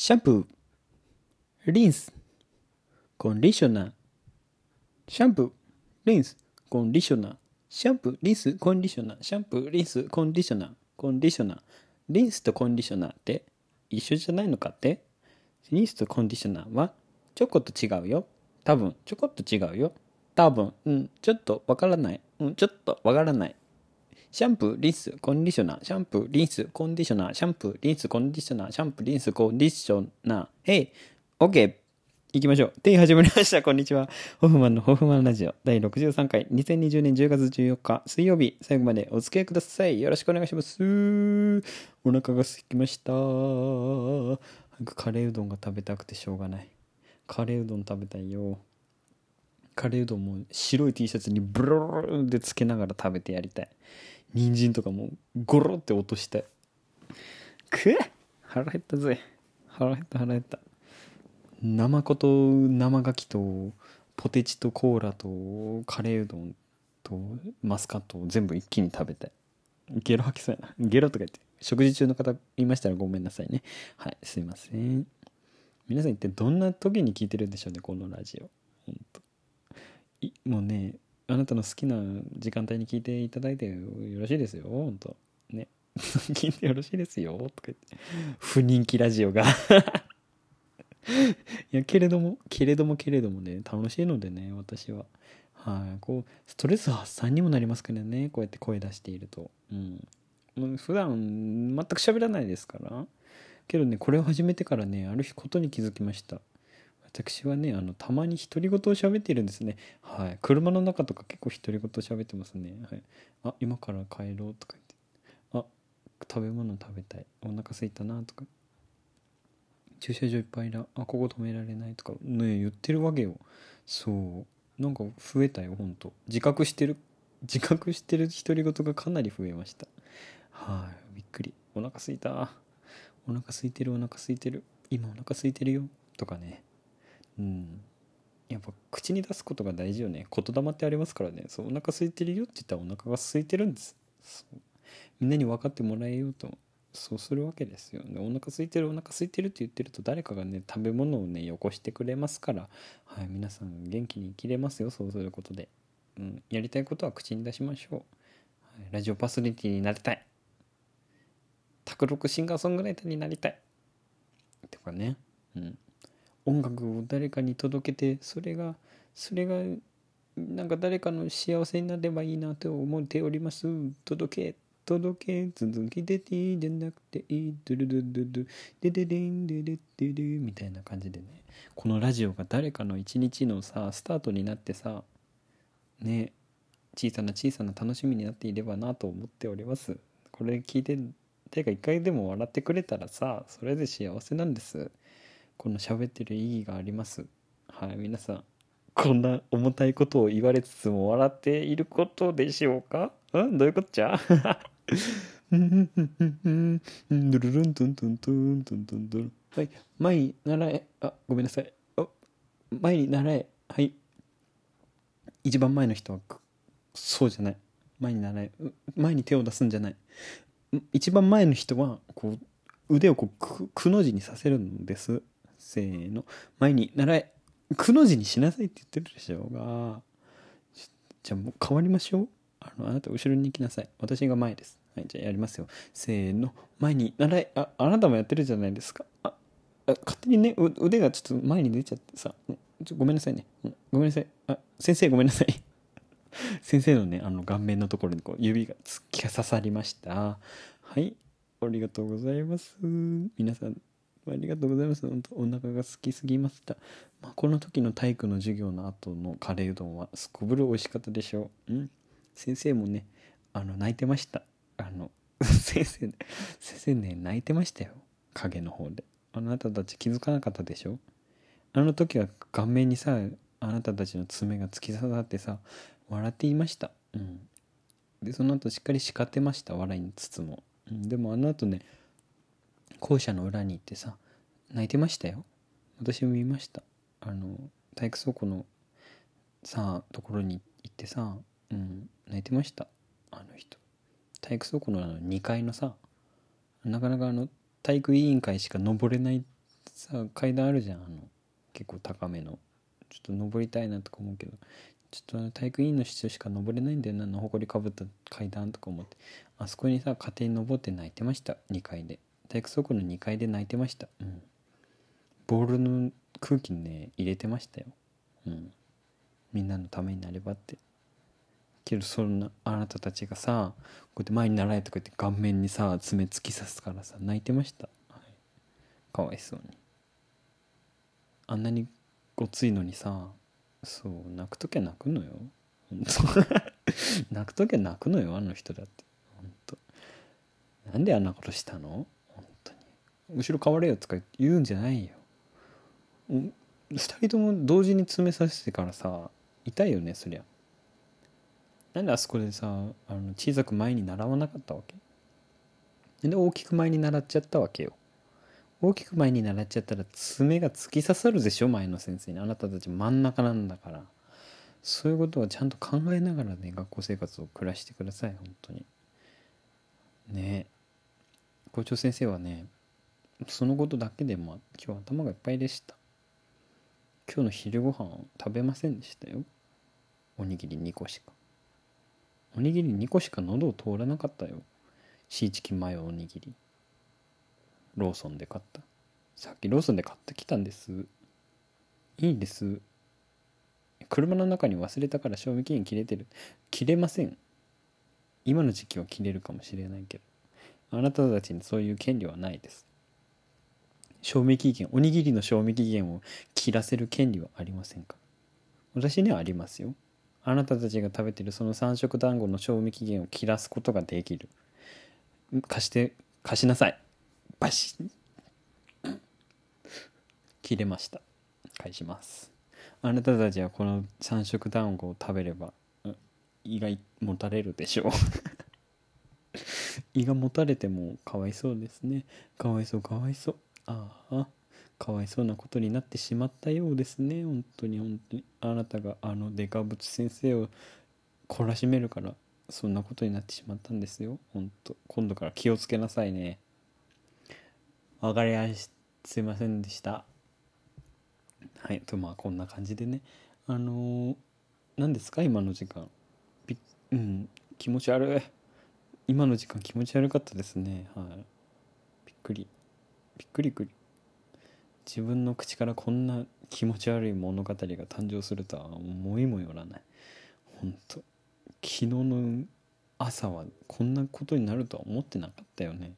シャンプー、リンス、コンディショナー。シャンプー、リンス、コンディショナー。シャンプー、リンス、コンディショナー。シャンプー、リンス、コンディショナー。コンディショナー。リンスとコンディショナーって一緒じゃないのかって？リンスとコンディショナーはちょこっと違うよ。多分、ちょこっと違うよ。多分、うん、ちょっとわからない。うん、ちょっとわからない。シャンプー、リンス、コンディショナー、シャンプー、リンス、コンディショナー、シャンプー、リンス、コンディショナー、シャンプー、リンス、コンディショナー。へい、オッケー。行きましょう。手始まりました。こんにちは。ホフマンのホフマンラジオ第63回2020年10月14日水曜日最後までお付き合いください。よろしくお願いします。お腹が空きました。カレーうどんが食べたくてしょうがない。カレーうどん食べたいよ。カレーうどんも白い T シャツにブロロでつけながら食べてやりたい。人参とかもゴロって落として。くえ腹減ったぜ。腹減った腹減った。ナマコと生牡蠣とポテチとコーラとカレーうどんとマスカットを全部一気に食べたいゲロ吐きそうやな。ゲロとか言って食事中の方いましたらごめんなさいね。はいすいません。皆さん一体どんな時に聞いてるんでしょうねこのラジオ。ほんと。もうねあなたの好きな時間帯に聞いていただいてよろしいですよ。本当。ね。聞いてよろしいですよ。とか言って。不人気ラジオが。いやけれどもけれどもけれどもね。楽しいのでね私は。はい。こうストレス発散にもなりますからね。こうやって声出していると。うん。もう普段全く喋らないですから。けどねこれを始めてからねある日ことに気づきました。私はねあのたまに独り言を喋っているんですね。はい。車の中とか結構独り言喋ってますね。はい。あ今から帰ろうとか言って。あ食べ物食べたい。お腹すいたなとか。駐車場いっぱいだ。あここ止められないとか。ね言ってるわけよ。そう。なんか増えたよほんと。自覚してる。自覚してる独り言がかなり増えました。はい。びっくり。お腹すいた。お腹空いてるお腹空いてる。今お腹空いてるよ。とかね。うん。やっぱ口に出すことが大事よね。言霊ってありますからね。そうお腹空いてるよって言ったらお腹が空いてるんです。みんなに分かってもらえようと。そうするわけですよ、ね、お腹空いてるお腹空いてるって言ってると誰かがね食べ物をねよこしてくれますから、はい、皆さん元気に生きれますよ。そうすることで、うん、やりたいことは口に出しましょう、はい、ラジオパーソナリティになりたい。卓録シンガーソングライターになりたい。とかね。うん。音楽を誰かに届けてそれがそれがなんか誰かの幸せになればいいなと思っております。届け届け続きでていいでなくていい。ドゥルドゥドゥドゥデデデンデデデデみたいな感じでね。このラジオが誰かの一日のさスタートになってさね小さな小さな楽しみになっていればなと思っております。これ聞いててか一回でも笑ってくれたらさそれで幸せなんです。この喋ってる意義があります。はい皆さんこんな重たいことを言われつつも笑っていることでしょうか？うん？どういうこっちゃ？ドルルントントントントントントンはい前に習え。あごめんなさい。あ前に習え。はい。一番前の人はそうじゃない。前に習え。前に手を出すんじゃない。一番前の人はこう腕をこうくくの字にさせるんです。せーの前に習えくの字にしなさいって言ってるでしょうが。じゃあもう変わりましょう。あのあなた後ろに行きなさい。私が前です。はいじゃあやりますよ。せーの前に習えああなたもやってるじゃないですか。あ勝手にね腕がちょっと前に出ちゃってさ。ごめんなさいね。ごめんなさい。あ先生ごめんなさい。先生のねあの顔面のところにこう指が突き刺さりました。はい。ありがとうございます。皆さんありがとうございます。本当お腹が空きすぎました。まあ、この時の体育の授業の後のカレーうどんはすこぶる美味しかったでしょう。うん。先生もね、あの、泣いてました。あの、先生、先生ね、泣いてましたよ。影の方で。あなたたち気づかなかったでしょあの時は顔面にさ、あなたたちの爪が突き刺さってさ、笑っていました。うん。で、その後しっかり叱ってました。笑いにつつも。うん、でもあの後ね、校舎の裏に行ってさ泣いてましたよ。私も見ました。あの体育倉庫のさところに行ってさ、うん、泣いてました。あの人。体育倉庫のあの2階のさなかなかあの体育委員会しか登れないさ階段あるじゃん。あの結構高めの。ちょっと登りたいなとか思うけど。ちょっと体育委員の室しか登れないんだよな。のほこりかぶった階段とか思って。あそこにさ家庭に登って泣いてました。2階で。体育倉庫の2階で泣いてました。うん。ボールの空気にね入れてましたよ。うん。みんなのためになればって。けどそんなあなたたちがさこうやって前に習えとか言って顔面にさ爪突き刺すからさ泣いてました、はい、かわいそうに。あんなにごついのにさそう泣く時は泣くのよ。泣く時は泣くのよあの人だって。本当。なんであんなことしたの？本当に。後ろ変われよとか言うんじゃないよ。2人とも同時に爪刺してからさ痛いよねそりゃ。なんであそこでさあの小さく前に習わなかったわけ？で大きく前に習っちゃったわけよ。大きく前に習っちゃったら爪が突き刺さるでしょ前の先生に。あなたたち真ん中なんだから。そういうことはちゃんと考えながらね学校生活を暮らしてください本当に。ね。校長先生はねそのことだけでも今日頭がいっぱいでした。今日の昼ご飯食べませんでしたよ。おにぎり2個しか。おにぎり2個しか喉を通らなかったよ。シーチキンマヨおにぎり。ローソンで買った。さっきローソンで買ってきたんです。いいです。車の中に忘れたから賞味期限切れてる。切れません。今の時期は切れるかもしれないけど。あなたたちにそういう権利はないです。賞味期限おにぎりの賞味期限を切らせる権利はありませんか？私にはありますよ。あなたたちが食べてるその三色団子の賞味期限を切らすことができる。貸して貸しなさい。バシッ。切れました。返します。あなたたちはこの三色団子を食べれば胃がもたれるでしょう。胃がもたれてもかわいそうですね。かわいそうかわいそう。ああかわいそうなことになってしまったようですね。本当に本当に。あなたがあのデカブツ先生を懲らしめるからそんなことになってしまったんですよ。本当。今度から気をつけなさいね。わかりましすいませんでした。はいとまあこんな感じでね。あのー、何ですか？今の時間。びうん気持ち悪い。今の時間気持ち悪かったですね。はい。びっくり。びっくりくり自分の口からこんな気持ち悪い物語が誕生するとは思いもよらない。本当昨日の朝はこんなことになるとは思ってなかったよね。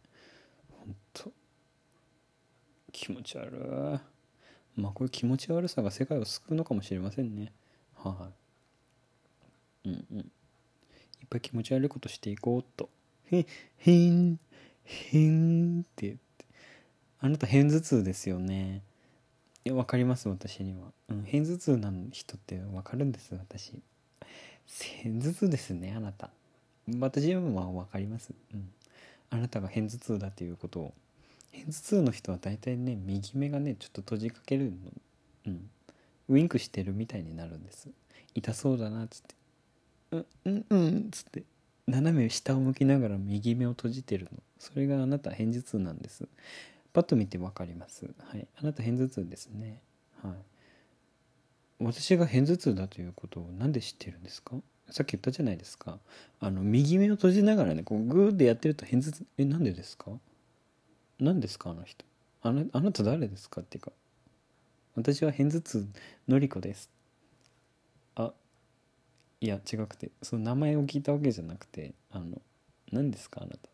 本当気持ち悪い。まあこういう気持ち悪さが世界を救うのかもしれませんね。はい。うんうん。いっぱい気持ち悪いことしていこうと。へへんへんって。あなた片頭痛ですよね。いや分かります私には、うん、片頭痛な人って分かるんです私。片頭痛ですねあなた。私は分かります。うん。あなたが片頭痛だということを。片頭痛の人は大体ね右目がねちょっと閉じかけるの。うん。ウインクしてるみたいになるんです。痛そうだなっつって。うんうんうんつって。斜め下を向きながら右目を閉じてるの。それがあなた片頭痛なんです。パッと見て分かります。はい。あなた片頭痛ですね。はい。私が片頭痛だということを何で知ってるんですか？さっき言ったじゃないですか。あの右目を閉じながらねこうグーってやってると片頭痛えなんでですか？何ですかあの人？あのあなた誰ですかっていうか私は片頭痛のりこです。あいや違くてその名前を聞いたわけじゃなくてあの何ですかあなた？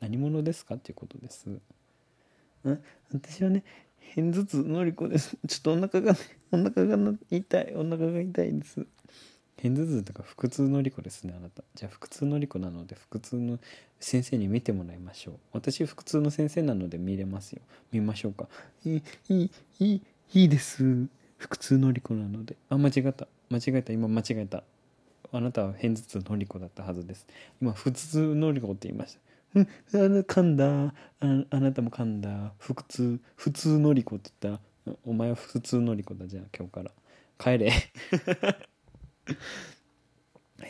何者ですかっていうことです。私はね片頭痛のりこです。ちょっとお腹がねお腹が痛いお腹が痛いです。片頭痛とか腹痛のりこですねあなた。じゃあ腹痛のりこなので腹痛の先生に見てもらいましょう。私腹痛の先生なので見れますよ。見ましょうか。いいいいいいいいです。腹痛のりこなので。あ間違った。間違えた。今間違えた。あなたは片頭痛のりこだったはずです。今腹痛のりこって言いました、噛んだ。ああなたも噛んだ。腹痛。普通のりこって言った。らお前は普通のりこだじゃあ今日から。帰れ。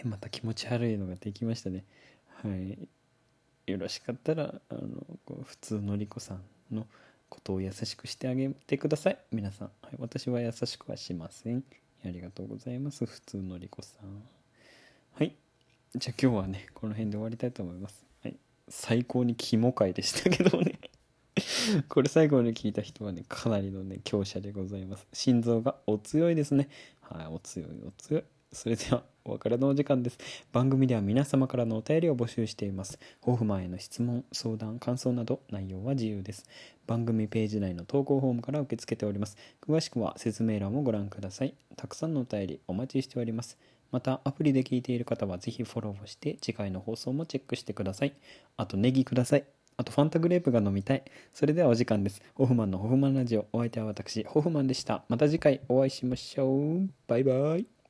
また気持ち悪いのができましたね。はい。よろしかったらあのこう普通のりこさんのことを優しくしてあげてください。皆さん、はい、私は優しくはしません。ありがとうございます。普通のりこさん。はい。じゃあ今日はねこの辺で終わりたいと思います。最高にキモ回でしたけどね。これ最後に聞いた人はねかなりのね強者でございます。心臓がお強いですね。はいお強いお強い。それではお別れのお時間です。番組では皆様からのお便りを募集しています。ホフマンへの質問相談感想など内容は自由です。番組ページ内の投稿フォームから受け付けております。詳しくは説明欄をご覧ください。たくさんのお便りお待ちしております。またアプリで聞いている方はぜひフォローをして次回の放送もチェックしてください。あとネギください。あとファンタグレープが飲みたい。それではお時間です。ホフマンのホフマンラジオ。お相手は私ホフマンでした。また次回お会いしましょう。バイバイ。